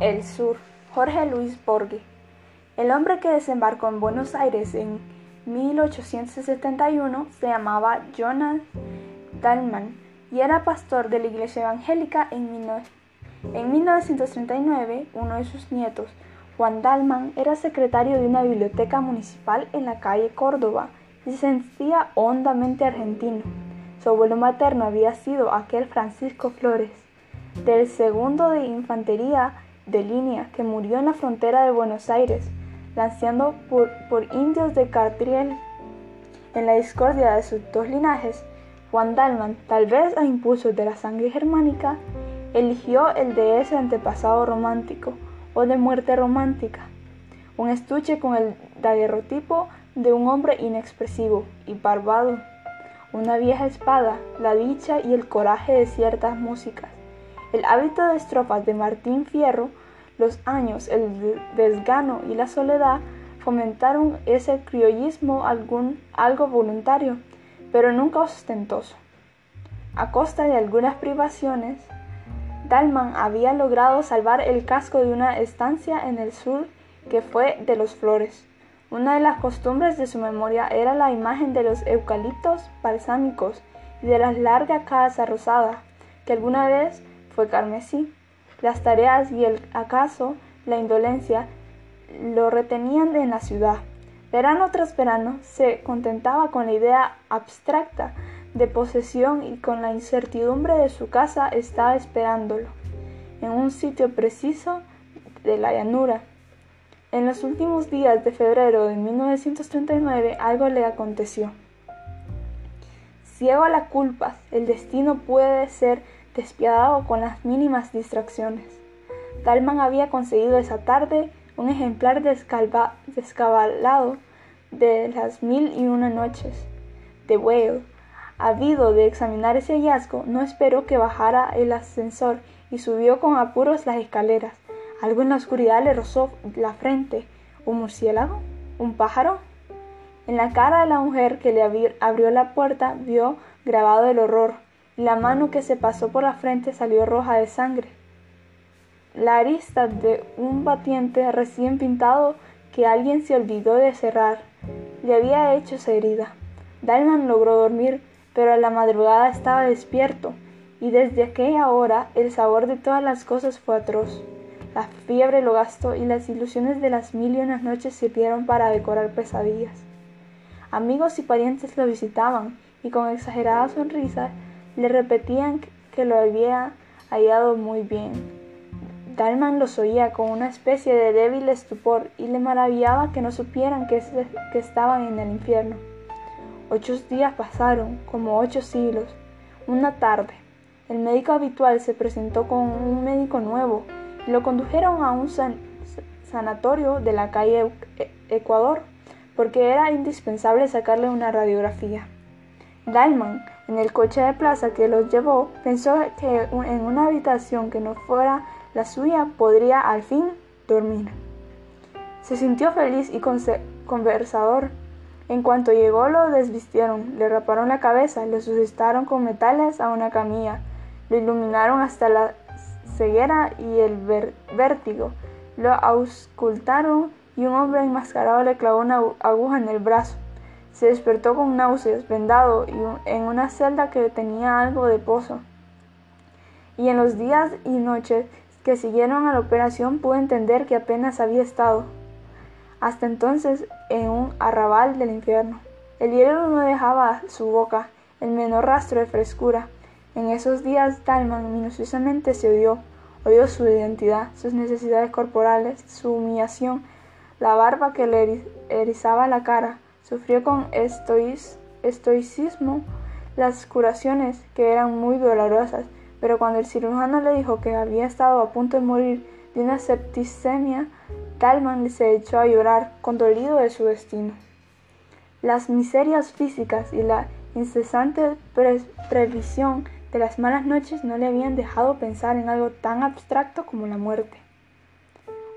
El Sur, Jorge Luis Borges. El hombre que desembarcó en Buenos Aires en 1871 se llamaba Jonas Dalman y era pastor de la iglesia evangélica en, en 1939. Uno de sus nietos, Juan Dalman, era secretario de una biblioteca municipal en la calle Córdoba y se sentía hondamente argentino. Su abuelo materno había sido aquel Francisco Flores, del segundo de infantería de línea que murió en la frontera de Buenos Aires, lanceando por, indios de Cartriel. En la discordia de sus dos linajes, Juan Dalman, tal vez a impulsos de la sangre germánica, eligió el de ese antepasado romántico o de muerte romántica, un estuche con el daguerrotipo de un hombre inexpresivo y barbado, una vieja espada, la dicha y el coraje de ciertas músicas el hábito de estrofas de Martín Fierro, los años, el desgano y la soledad fomentaron ese criollismo algún, algo voluntario, pero nunca ostentoso. A costa de algunas privaciones, Dalman había logrado salvar el casco de una estancia en el sur que fue de los Flores. Una de las costumbres de su memoria era la imagen de los eucaliptos balsámicos y de la larga casa rosada, que alguna vez fue carmesí. Las tareas y el acaso la indolencia lo retenían en la ciudad. Verano tras verano se contentaba con la idea abstracta de posesión y con la incertidumbre de su casa estaba esperándolo, en un sitio preciso de la llanura. En los últimos días de febrero de 1939 algo le aconteció. Ciego a la culpa, el destino puede ser despiadado con las mínimas distracciones. Dalman había conseguido esa tarde un ejemplar descabalado de las mil y una noches de Whale. Habido de examinar ese hallazgo, no esperó que bajara el ascensor y subió con apuros las escaleras. Algo en la oscuridad le rozó la frente. ¿Un murciélago? ¿Un pájaro? En la cara de la mujer que le abrió la puerta vio grabado el horror la mano que se pasó por la frente salió roja de sangre. La arista de un batiente recién pintado que alguien se olvidó de cerrar le había hecho esa herida. Dalman logró dormir, pero a la madrugada estaba despierto, y desde aquella hora el sabor de todas las cosas fue atroz. La fiebre lo gastó y las ilusiones de las mil y unas noches sirvieron para decorar pesadillas. Amigos y parientes lo visitaban, y con exagerada sonrisa le repetían que lo había hallado muy bien. Dalman los oía con una especie de débil estupor y le maravillaba que no supieran que, estaban en el infierno. Ocho días pasaron, como ocho siglos. Una tarde, el médico habitual se presentó con un médico nuevo y lo condujeron a un sanatorio de la calle e-, Ecuador porque era indispensable sacarle una radiografía. Dalman en el coche de plaza que los llevó, pensó que en una habitación que no fuera la suya podría al fin dormir. Se sintió feliz y conversador. En cuanto llegó lo desvistieron, le raparon la cabeza, le sujetaron con metales a una camilla, lo iluminaron hasta la ceguera y el vértigo, lo auscultaron y un hombre enmascarado le clavó una aguja en el brazo. Se despertó con náuseas, vendado y en una celda que tenía algo de pozo. Y en los días y noches que siguieron a la operación pude entender que apenas había estado hasta entonces en un arrabal del infierno. El hielo no dejaba su boca el menor rastro de frescura. En esos días Dalman minuciosamente se odió, odió su identidad, sus necesidades corporales, su humillación, la barba que le erizaba la cara, Sufrió con estoicismo las curaciones, que eran muy dolorosas, pero cuando el cirujano le dijo que había estado a punto de morir de una septicemia, Talman se echó a llorar, condolido de su destino. Las miserias físicas y la incesante previsión de las malas noches no le habían dejado pensar en algo tan abstracto como la muerte.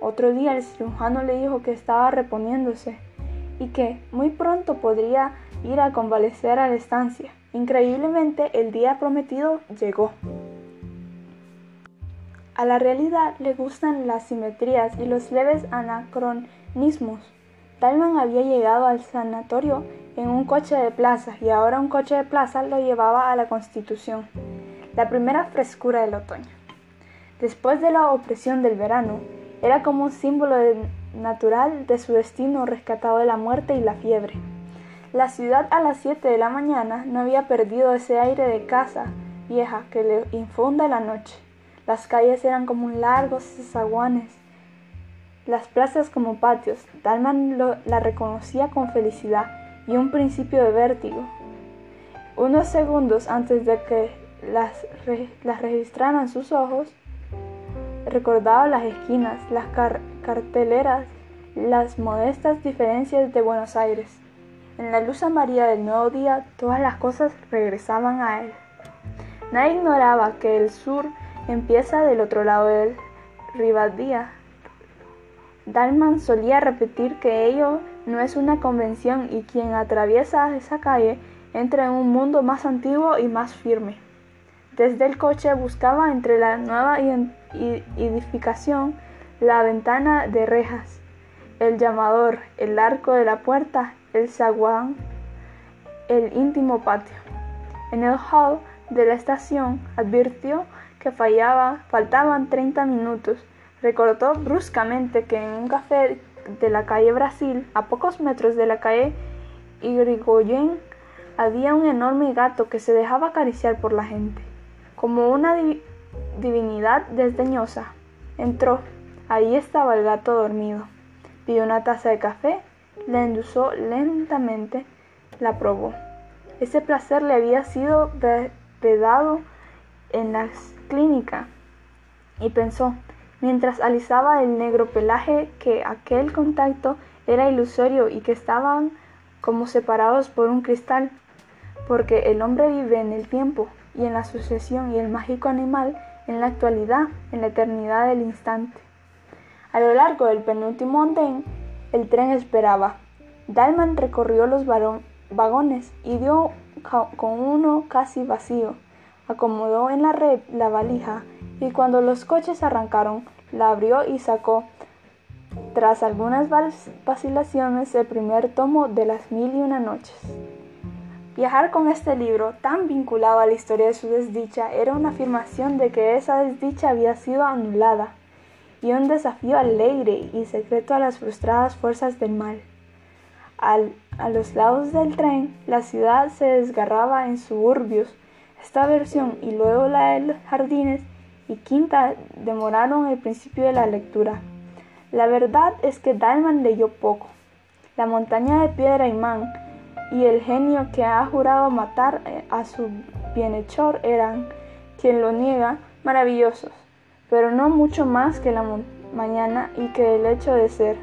Otro día el cirujano le dijo que estaba reponiéndose y que muy pronto podría ir a convalecer a la estancia. Increíblemente, el día prometido llegó. A la realidad le gustan las simetrías y los leves anacronismos. Talman había llegado al sanatorio en un coche de plaza y ahora un coche de plaza lo llevaba a la Constitución, la primera frescura del otoño. Después de la opresión del verano, era como un símbolo natural de su destino rescatado de la muerte y la fiebre. La ciudad a las 7 de la mañana no había perdido ese aire de casa vieja que le infunde la noche. Las calles eran como largos zaguanes, las plazas como patios. Dalman la reconocía con felicidad y un principio de vértigo. Unos segundos antes de que las, las registraran sus ojos, recordaba las esquinas, las carteleras, las modestas diferencias de Buenos Aires. En la luz amarilla del nuevo día, todas las cosas regresaban a él. Nadie ignoraba que el sur empieza del otro lado del Rivadía. Dalman solía repetir que ello no es una convención y quien atraviesa esa calle entra en un mundo más antiguo y más firme. Desde el coche buscaba entre la nueva edificación la ventana de rejas, el llamador, el arco de la puerta, el zaguán, el íntimo patio. En el hall de la estación advirtió que fallaba, faltaban 30 minutos. Recordó bruscamente que en un café de la calle Brasil, a pocos metros de la calle Irigoyen, había un enorme gato que se dejaba acariciar por la gente como una divinidad desdeñosa. Entró. Ahí estaba el gato dormido. Pidió una taza de café, la endulzó lentamente, la probó. Ese placer le había sido vedado en la clínica y pensó, mientras alisaba el negro pelaje, que aquel contacto era ilusorio y que estaban como separados por un cristal, porque el hombre vive en el tiempo y en la sucesión y el mágico animal en la actualidad, en la eternidad del instante. A lo largo del penúltimo andén, el tren esperaba. Dalman recorrió los vagones y dio con uno casi vacío. Acomodó en la red la valija y cuando los coches arrancaron, la abrió y sacó, tras algunas vacilaciones, el primer tomo de las mil y una noches. Viajar con este libro, tan vinculado a la historia de su desdicha, era una afirmación de que esa desdicha había sido anulada y un desafío alegre y secreto a las frustradas fuerzas del mal. a los lados del tren, la ciudad se desgarraba en suburbios. Esta versión y luego la de los jardines y quinta demoraron el principio de la lectura. La verdad es que Dalman leyó poco. La montaña de piedra imán y el genio que ha jurado matar eh, a su bienhechor eran, quien lo niega, maravillosos, pero no mucho más que la mañana y que el hecho de ser.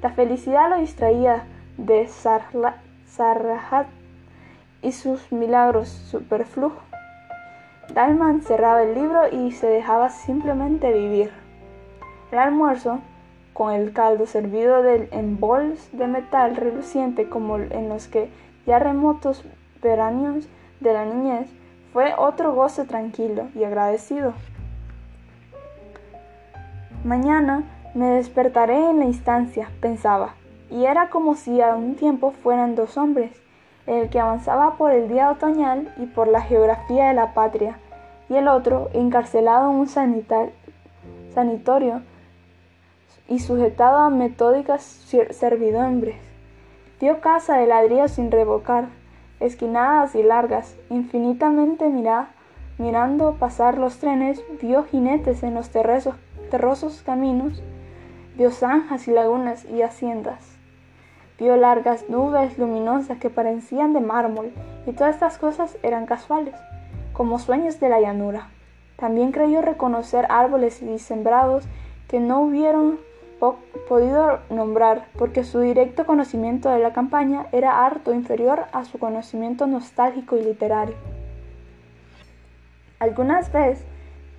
La felicidad lo distraía de Sarrahat y sus milagros superfluos. Dalman cerraba el libro y se dejaba simplemente vivir. El almuerzo, con el caldo servido en bols de metal reluciente como en los que ya remotos veranos de la niñez, fue otro goce tranquilo y agradecido. Mañana me despertaré en la instancia, pensaba, y era como si a un tiempo fueran dos hombres, el que avanzaba por el día otoñal y por la geografía de la patria, y el otro encarcelado en un sanitorio y sujetado a metódicas servidumbres. Dio casa de ladrillo sin revocar, esquinadas y largas, infinitamente mira, mirando pasar los trenes, vio jinetes en los terrosos caminos, vio zanjas y lagunas y haciendas. Vio largas nubes luminosas que parecían de mármol, y todas estas cosas eran casuales, como sueños de la llanura. También creyó reconocer árboles y sembrados que no hubieron podido nombrar porque su directo conocimiento de la campaña era harto inferior a su conocimiento nostálgico y literario. Algunas vez,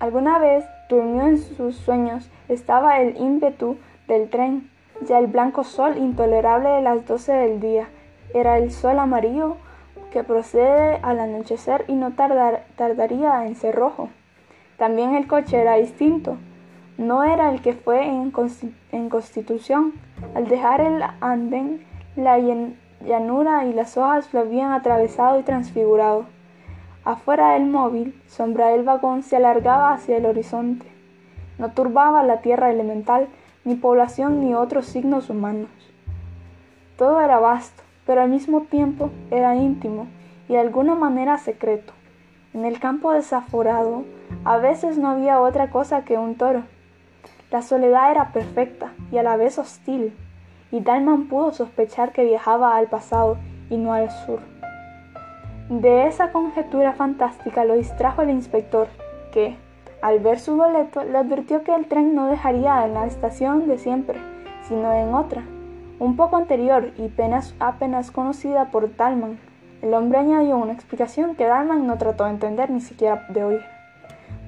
alguna vez durmió en sus sueños, estaba el ímpetu del tren, ya el blanco sol intolerable de las doce del día, era el sol amarillo que procede al anochecer y no tardaría en ser rojo. También el coche era distinto, no era el que fue en, Constitución. Al dejar el andén, la llanura y las hojas lo habían atravesado y transfigurado. Afuera del móvil, sombra del vagón se alargaba hacia el horizonte. No turbaba la tierra elemental, ni población ni otros signos humanos. Todo era vasto, pero al mismo tiempo era íntimo y de alguna manera secreto. En el campo desaforado, a veces no había otra cosa que un toro. La soledad era perfecta y a la vez hostil, y Dalman pudo sospechar que viajaba al pasado y no al sur. De esa conjetura fantástica lo distrajo el inspector, que, al ver su boleto, le advirtió que el tren no dejaría en la estación de siempre, sino en otra, un poco anterior y apenas, apenas conocida por Dalman. El hombre añadió una explicación que Dalman no trató de entender ni siquiera de oír,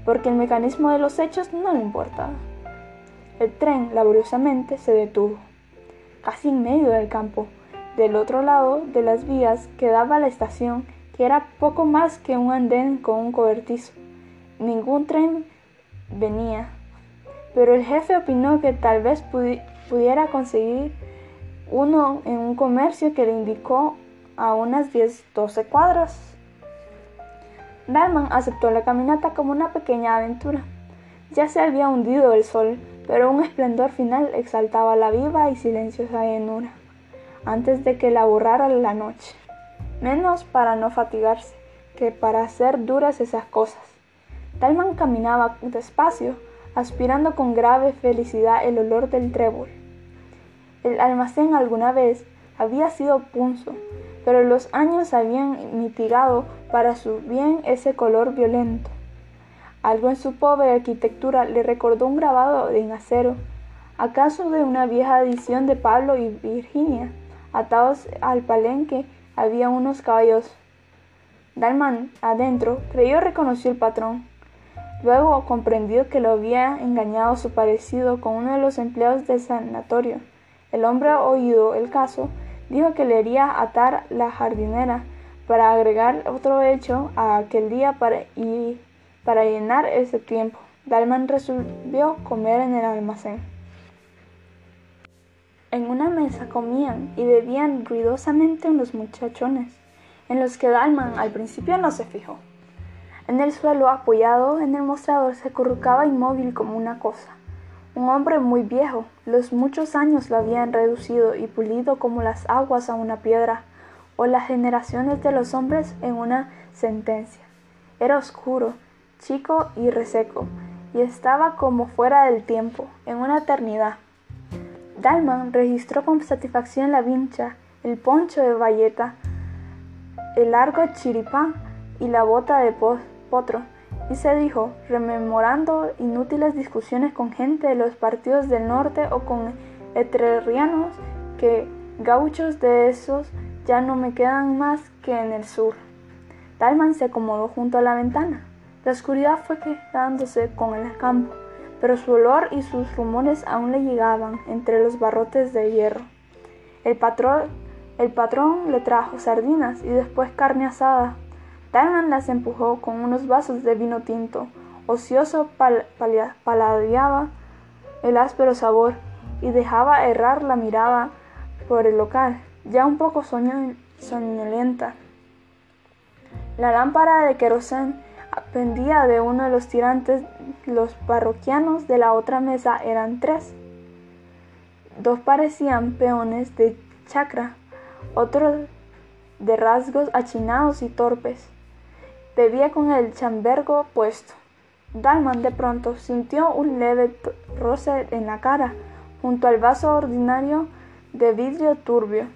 porque el mecanismo de los hechos no le importaba. El tren laboriosamente se detuvo, casi en medio del campo, del otro lado de las vías quedaba la estación, que era poco más que un andén con un cobertizo. Ningún tren venía, pero el jefe opinó que tal vez pudiera conseguir uno en un comercio que le indicó a unas 10-12 cuadras. Dalman aceptó la caminata como una pequeña aventura. Ya se había hundido el sol, pero un esplendor final exaltaba la viva y silenciosa llanura, antes de que la borrara la noche. Menos para no fatigarse, que para hacer duras esas cosas. Dalman caminaba despacio, aspirando con grave felicidad el olor del trébol. El almacén alguna vez había sido punzo, pero los años habían mitigado para su bien ese color violento. Algo en su pobre arquitectura le recordó un grabado en acero, acaso de una vieja edición de Pablo y Virginia. Atados al palenque había unos caballos. Dalman, adentro, creyó reconoció el patrón. Luego comprendió que lo había engañado su parecido con uno de los empleados del sanatorio. El hombre oído el caso dijo que le haría atar la jardinera para agregar otro hecho a aquel día para, y para llenar ese tiempo. Dalman resolvió comer en el almacén. En una mesa comían y bebían ruidosamente unos muchachones, en los que Dalman al principio no se fijó. En el suelo, apoyado en el mostrador, se acurrucaba inmóvil como una cosa. Un hombre muy viejo, los muchos años lo habían reducido y pulido como las aguas a una piedra, o las generaciones de los hombres en una sentencia. Era oscuro, chico y reseco, y estaba como fuera del tiempo, en una eternidad. Dalman registró con satisfacción la vincha, el poncho de bayeta, el largo chiripán y la bota de potro, y se dijo, rememorando inútiles discusiones con gente de los partidos del norte o con etrerrianos, que gauchos de esos ya no me quedan más que en el sur. Talman se acomodó junto a la ventana. La oscuridad fue quedándose con el campo, pero su olor y sus rumores aún le llegaban entre los barrotes de hierro. El patrón, el patrón le trajo sardinas y después carne asada, Dalman las empujó con unos vasos de vino tinto. Ocioso paladeaba el áspero sabor y dejaba errar la mirada por el local, ya un poco soñolienta. La lámpara de querosén pendía de uno de los tirantes. Los parroquianos de la otra mesa eran tres. Dos parecían peones de chacra, otros de rasgos achinados y torpes. Bebía con el chambergo puesto. Dalman de pronto sintió un leve roce en la cara, junto al vaso ordinario de vidrio turbio.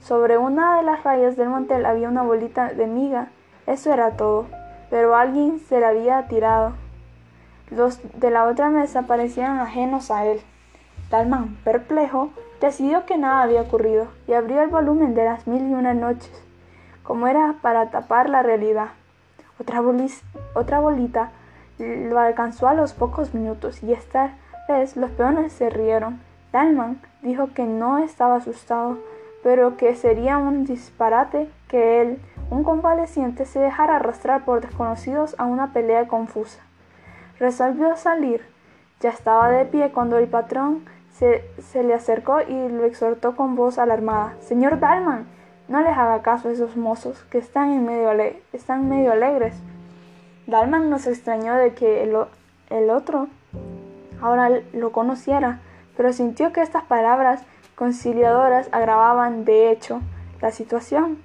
Sobre una de las rayas del mantel había una bolita de miga. Eso era todo, pero alguien se la había tirado. Los de la otra mesa parecían ajenos a él. Dalman, perplejo, decidió que nada había ocurrido y abrió el volumen de las mil y una noches, como era para tapar la realidad. Otra, bolita lo alcanzó a los pocos minutos y esta vez los peones se rieron. Dalman dijo que no estaba asustado, pero que sería un disparate que él, un convaleciente, se dejara arrastrar por desconocidos a una pelea confusa. Resolvió salir Ya estaba de pie cuando el patrón se, le acercó y lo exhortó con voz alarmada. Señor Dalman, no les haga caso a esos mozos que están, en medio, están medio alegres. Dalman no se extrañó de que el, el otro ahora lo conociera, pero sintió que estas palabras conciliadoras agravaban, de hecho, la situación.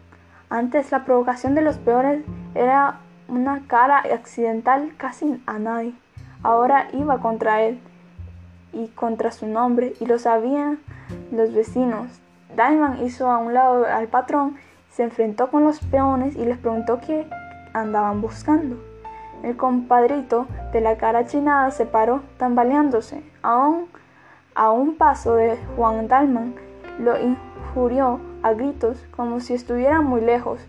Antes la provocación de los peores era una cara accidental casi a nadie. Ahora iba contra él y contra su nombre, y lo sabían los vecinos. Diamond hizo a un lado al patrón, se enfrentó con los peones y les preguntó qué andaban buscando. El compadrito de la cara chinada se paró, tambaleándose. Aún a un paso de Juan Dalman, lo injurió a gritos como si estuviera muy lejos.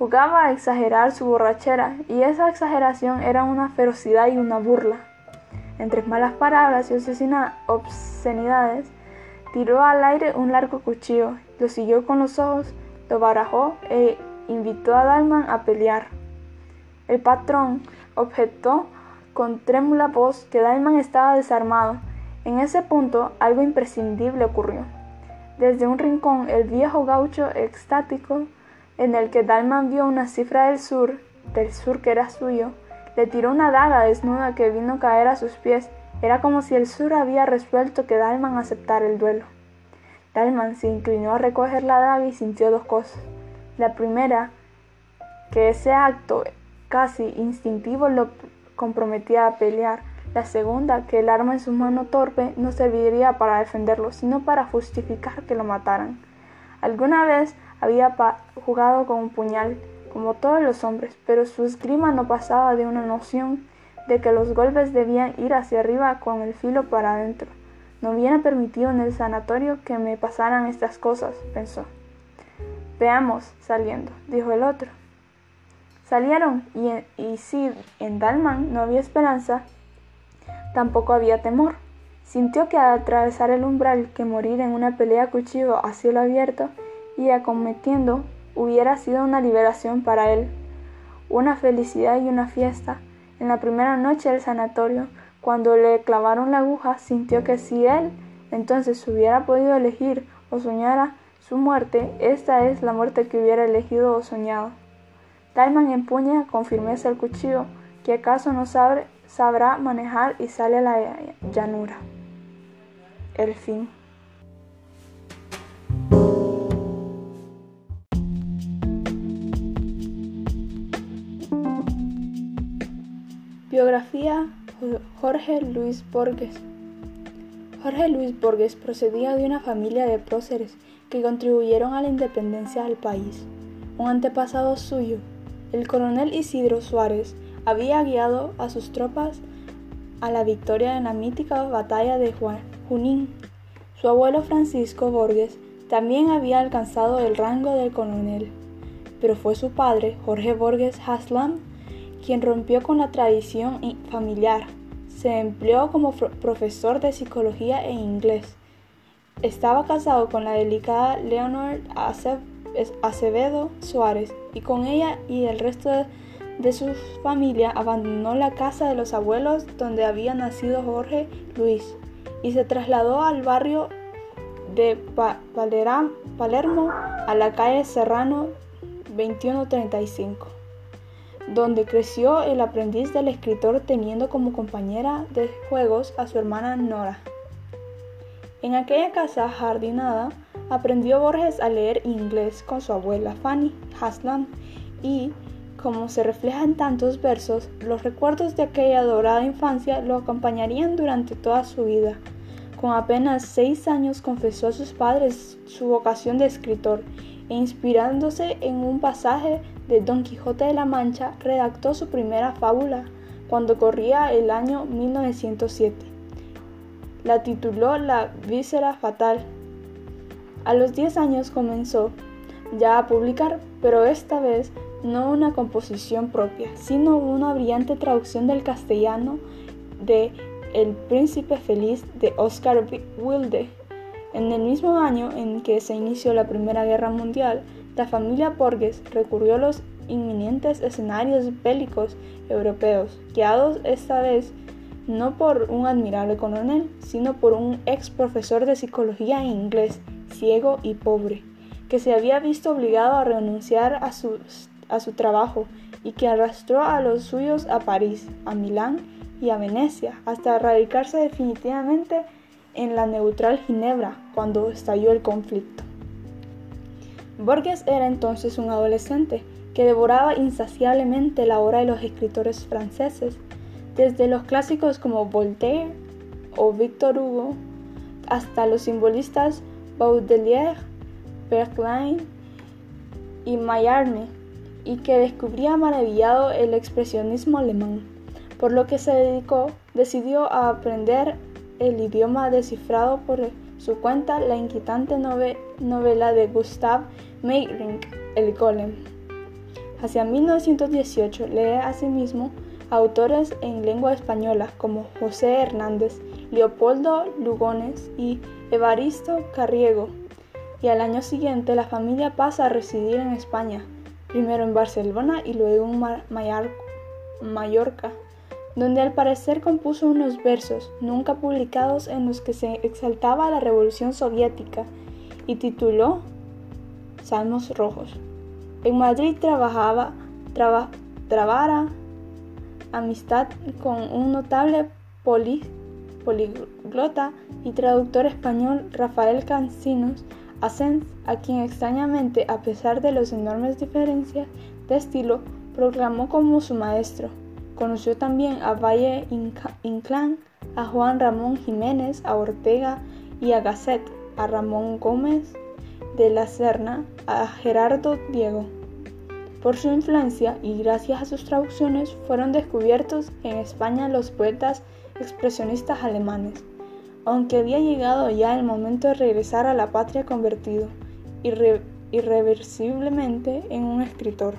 Jugaba a exagerar su borrachera y esa exageración era una ferocidad y una burla. Entre malas palabras y obscenidades, tiró al aire un largo cuchillo, lo siguió con los ojos, lo barajó e invitó a Dalman a pelear. El patrón objetó con trémula voz que Dalman estaba desarmado. En ese punto algo imprescindible ocurrió. Desde un rincón, el viejo gaucho extático, en el que Dalman vio una cifra del sur, del sur que era suyo, le tiró una daga desnuda que vino a caer a sus pies. Era como si el sur había resuelto que Dalman aceptara el duelo. Dalman se inclinó a recoger la daga y sintió dos cosas. La primera, que ese acto casi instintivo lo comprometía a pelear la segunda, que el arma en su mano torpe no serviría para defenderlo, sino para justificar que lo mataran. Alguna vez había jugado con un puñal, como todos los hombres, pero su esgrima no pasaba de una noción de que los golpes debían ir hacia arriba con el filo para adentro. No hubiera permitido en el sanatorio que me pasaran estas cosas, pensó. Veamos, saliendo, dijo el otro. Salieron, y, y si en Dalman no había esperanza, Tampoco había temor. Sintió que al atravesar el umbral que morir en una pelea a cuchillo a cielo abierto y acometiendo hubiera sido una liberación para él, una felicidad y una fiesta. En la primera noche del sanatorio, cuando le clavaron la aguja, sintió que si él entonces hubiera podido elegir o soñara su muerte, esta es la muerte que hubiera elegido o soñado. Talman empuña con firmeza el cuchillo, que acaso no sabe sabrá manejar y sale a la llanura. El fin. Biografía Jorge Luis Borges Jorge Luis Borges procedía de una familia de próceres que contribuyeron a la independencia del país. Un antepasado suyo, el coronel Isidro Suárez, había guiado a sus tropas a la victoria en la mítica batalla de Junín. Su abuelo Francisco Borges también había alcanzado el rango de coronel, pero fue su padre, Jorge Borges Haslam, quien rompió con la tradición familiar. Se empleó como profesor de psicología e inglés. Estaba casado con la delicada Leonor Acevedo Suárez y con ella y el resto de de su familia abandonó la casa de los abuelos donde había nacido Jorge Luis y se trasladó al barrio de Palermo a la calle Serrano 2135, donde creció el aprendiz del escritor teniendo como compañera de juegos a su hermana Nora. En aquella casa jardinada aprendió Borges a leer inglés con su abuela Fanny Haslam y como se refleja en tantos versos, los recuerdos de aquella dorada infancia lo acompañarían durante toda su vida. Con apenas seis años confesó a sus padres su vocación de escritor e inspirándose en un pasaje de Don Quijote de la Mancha, redactó su primera fábula cuando corría el año 1907. La tituló La víscera fatal. A los diez años comenzó ya a publicar, pero esta vez no una composición propia, sino una brillante traducción del castellano de El príncipe feliz de Oscar Wilde. En el mismo año en que se inició la Primera Guerra Mundial, la familia Borges recurrió a los inminentes escenarios bélicos europeos, guiados esta vez no por un admirable coronel, sino por un ex profesor de psicología inglés, ciego y pobre, que se había visto obligado a renunciar a su, a su trabajo y que arrastró a los suyos a París, a Milán y a Venecia, hasta radicarse definitivamente en la neutral Ginebra cuando estalló el conflicto. Borges era entonces un adolescente que devoraba insaciablemente la obra de los escritores franceses, desde los clásicos como Voltaire o Victor Hugo, hasta los simbolistas Baudelaire, Verlaine y Mallarmé, y que descubría maravillado el expresionismo alemán, por lo que se dedicó, decidió a aprender el idioma descifrado por su cuenta la inquietante novela de Gustav Meyrink, El Golem. Hacia 1918 lee asimismo autores en lengua española como José Hernández, Leopoldo Lugones y Evaristo Carriego. Y al año siguiente la familia pasa a residir en España, primero en Barcelona y luego en Mallorca donde al parecer compuso unos versos nunca publicados en los que se exaltaba la revolución soviética y tituló Salmos Rojos. En Madrid trabajaba, trabara amistad con un notable poliglota y traductor español Rafael Cancinos Asens, a quien extrañamente, a pesar de las enormes diferencias de estilo, proclamó como su maestro. Conoció también a Valle Inclán, a Juan Ramón Jiménez, a Ortega y a Gasset, a Ramón Gómez de la Serna, a Gerardo Diego. Por su influencia y gracias a sus traducciones fueron descubiertos en España los poetas expresionistas alemanes, aunque había llegado ya el momento de regresar a la patria convertido irreversiblemente en un escritor.